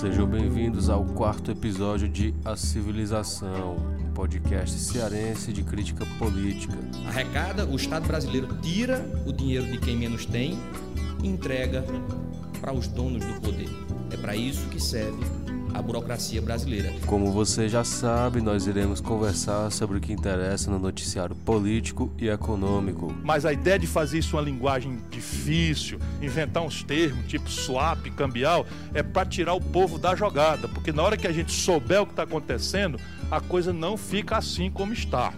Sejam bem-vindos ao quarto episódio de A Civilização, um podcast cearense de crítica política. Arrecada, o Estado brasileiro tira o dinheiro de quem menos tem e entrega para os donos do poder. É para isso que serve a burocracia brasileira. Como você já sabe, nós iremos conversar sobre o que interessa no noticiário político e econômico. Mas a ideia de fazer isso uma linguagem difícil, inventar uns termos tipo swap, cambial, é para tirar o povo da jogada, porque na hora que a gente souber o que está acontecendo, a coisa não fica assim como está.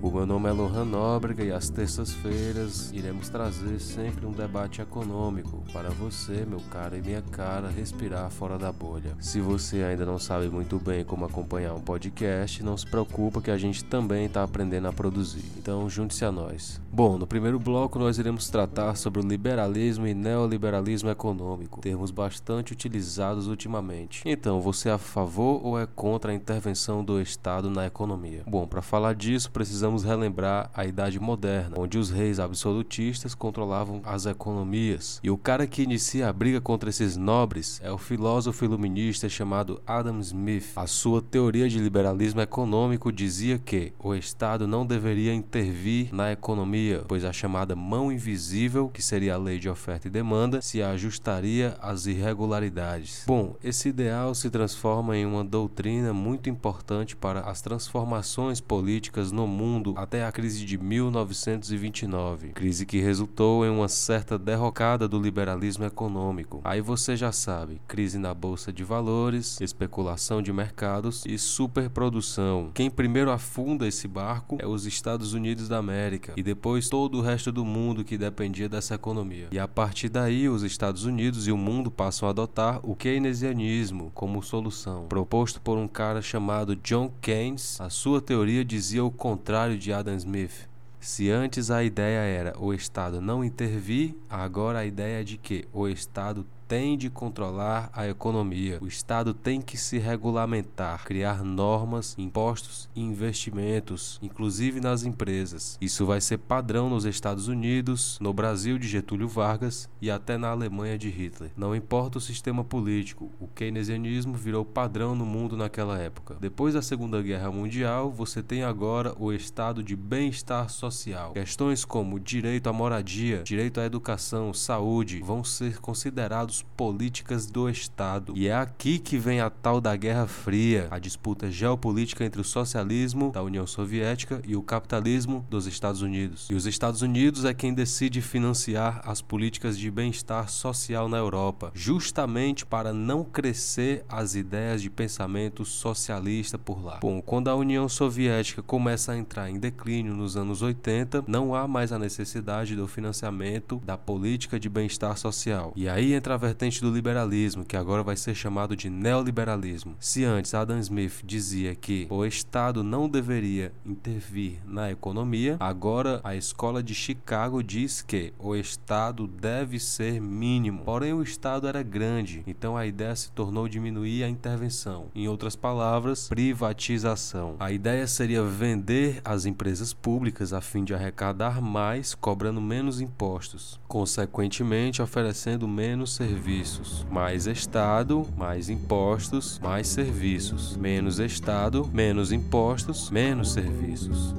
O meu nome é Lohan Nóbrega e às terças-feiras iremos trazer sempre um debate econômico para você, meu cara e minha cara, respirar fora da bolha. Se você ainda não sabe muito bem como acompanhar um podcast, não se preocupa que a gente também está aprendendo a produzir. Então junte-se a nós. Bom, no primeiro bloco nós iremos tratar sobre o liberalismo e neoliberalismo econômico, termos bastante utilizados ultimamente. Então, você é a favor ou é contra a intervenção do Estado na economia? Bom, para falar disso, precisamos relembrar a Idade Moderna, onde os reis absolutistas controlavam as economias. E o cara que inicia a briga contra esses nobres é o filósofo iluminista chamado Adam Smith. A sua teoria de liberalismo econômico dizia que o Estado não deveria intervir na economia, pois a chamada mão invisível, que seria a lei de oferta e demanda, se ajustaria às irregularidades. Bom, esse ideal se transforma em uma doutrina muito importante para as transformações políticas no mundo até a crise de 1929, crise que resultou em uma certa derrocada do liberalismo econômico. Aí você já sabe, crise na bolsa de valores, especulação de mercados e superprodução. Quem primeiro afunda esse barco é os Estados Unidos da América e depois todo o resto do mundo que dependia dessa economia. E a partir daí, os Estados Unidos e o mundo passam a adotar o keynesianismo como solução, proposto por um cara chamado John Keynes. A sua teoria dizia o contrário de Adam Smith. Se antes a ideia era o Estado não intervir, agora a ideia é de que o Estado tem de controlar a economia. O Estado tem que se regulamentar, criar normas, impostos e investimentos, inclusive nas empresas. Isso vai ser padrão nos Estados Unidos, no Brasil de Getúlio Vargas e até na Alemanha de Hitler. Não importa o sistema político, o keynesianismo virou padrão no mundo naquela época. Depois da Segunda Guerra Mundial, você tem agora o estado de bem-estar social. Questões como direito à moradia, direito à educação, saúde vão ser considerados políticas do Estado. E é aqui que vem a tal da Guerra Fria, a disputa geopolítica entre o socialismo da União Soviética e o capitalismo dos Estados Unidos. E os Estados Unidos é quem decide financiar as políticas de bem-estar social na Europa, justamente para não crescer as ideias de pensamento socialista por lá. Bom, quando a União Soviética começa a entrar em declínio nos anos 80, não há mais a necessidade do financiamento da política de bem-estar social. E aí entra a vertente do liberalismo, que agora vai ser chamado de neoliberalismo. Se antes Adam Smith dizia que o Estado não deveria intervir na economia, agora a escola de Chicago diz que o Estado deve ser mínimo. Porém, o Estado era grande, então a ideia se tornou diminuir a intervenção. Em outras palavras, privatização. A ideia seria vender as empresas públicas a fim de arrecadar mais, cobrando menos impostos, consequentemente oferecendo menos serviços serviços. Mais Estado, mais impostos, mais serviços. Menos Estado, menos impostos, menos serviços.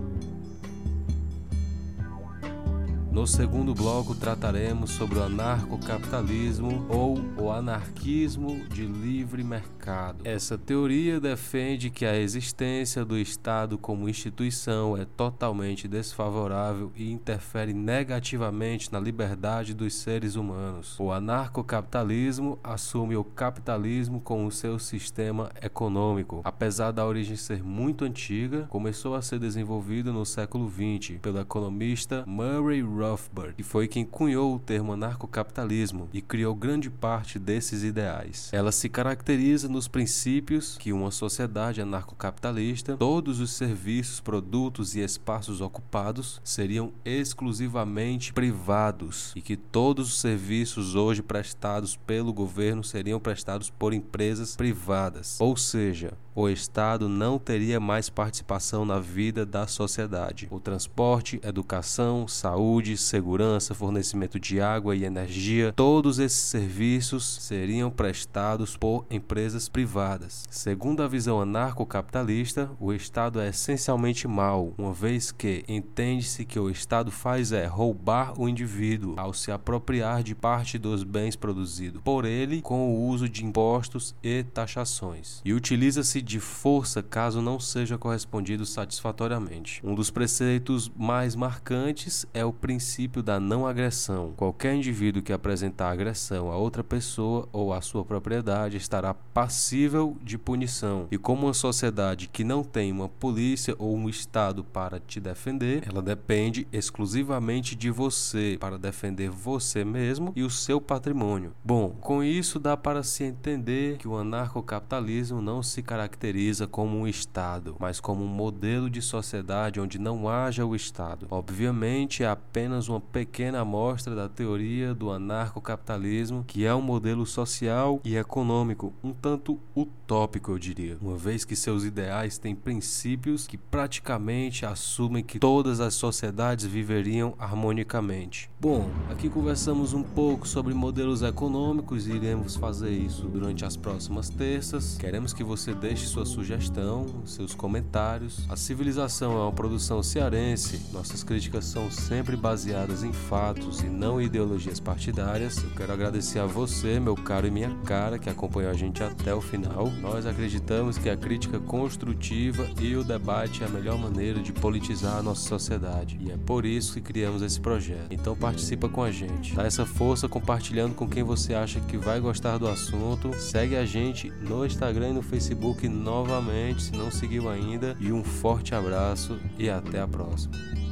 No segundo bloco trataremos sobre o anarcocapitalismo ou o anarquismo de livre mercado. Essa teoria defende que a existência do Estado como instituição é totalmente desfavorável e interfere negativamente na liberdade dos seres humanos. O anarcocapitalismo assume o capitalismo como seu sistema econômico. Apesar da origem ser muito antiga, começou a ser desenvolvido no século XX pelo economista Murray Rothbard, que foi quem cunhou o termo anarcocapitalismo e criou grande parte desses ideais. Ela se caracteriza nos princípios que uma sociedade anarcocapitalista, todos os serviços, produtos e espaços ocupados seriam exclusivamente privados e que todos os serviços hoje prestados pelo governo seriam prestados por empresas privadas. Ou seja, o Estado não teria mais participação na vida da sociedade. O transporte, educação, saúde, segurança, fornecimento de água e energia, todos esses serviços seriam prestados por empresas privadas. Segundo a visão anarcocapitalista, o Estado é essencialmente mau, uma vez que entende-se que o Estado faz é roubar o indivíduo ao se apropriar de parte dos bens produzidos por ele com o uso de impostos e taxações, e utiliza-se de força caso não seja correspondido satisfatoriamente. Um dos preceitos mais marcantes é o princípio da não agressão. Qualquer indivíduo que apresentar agressão a outra pessoa ou a sua propriedade estará passível de punição. E como uma sociedade que não tem uma polícia ou um Estado para te defender, ela depende exclusivamente de você para defender você mesmo e o seu patrimônio. Bom, com isso dá para se entender que o anarcocapitalismo não se caracteriza como um Estado, mas como um modelo de sociedade onde não haja o Estado. Obviamente, é apenas uma pequena amostra da teoria do anarcocapitalismo, que é um modelo social e econômico um tanto utópico, eu diria, uma vez que seus ideais têm princípios que praticamente assumem que todas as sociedades viveriam harmonicamente. Bom, aqui conversamos um pouco sobre modelos econômicos e iremos fazer isso durante as próximas terças. Queremos que você deixe sua sugestão, seus comentários. A civilização é uma produção cearense. Nossas críticas são sempre baseadas em fatos e não ideologias partidárias. Eu quero agradecer a você, meu caro e minha cara, que acompanhou a gente até o final. Nós acreditamos que a crítica construtiva e o debate é a melhor maneira de politizar a nossa sociedade. E é por isso que criamos esse projeto. Então participa com a gente. Dá essa força compartilhando com quem você acha que vai gostar do assunto. Segue a gente no Instagram e no Facebook novamente, se não seguiu ainda. E um forte abraço e até a próxima.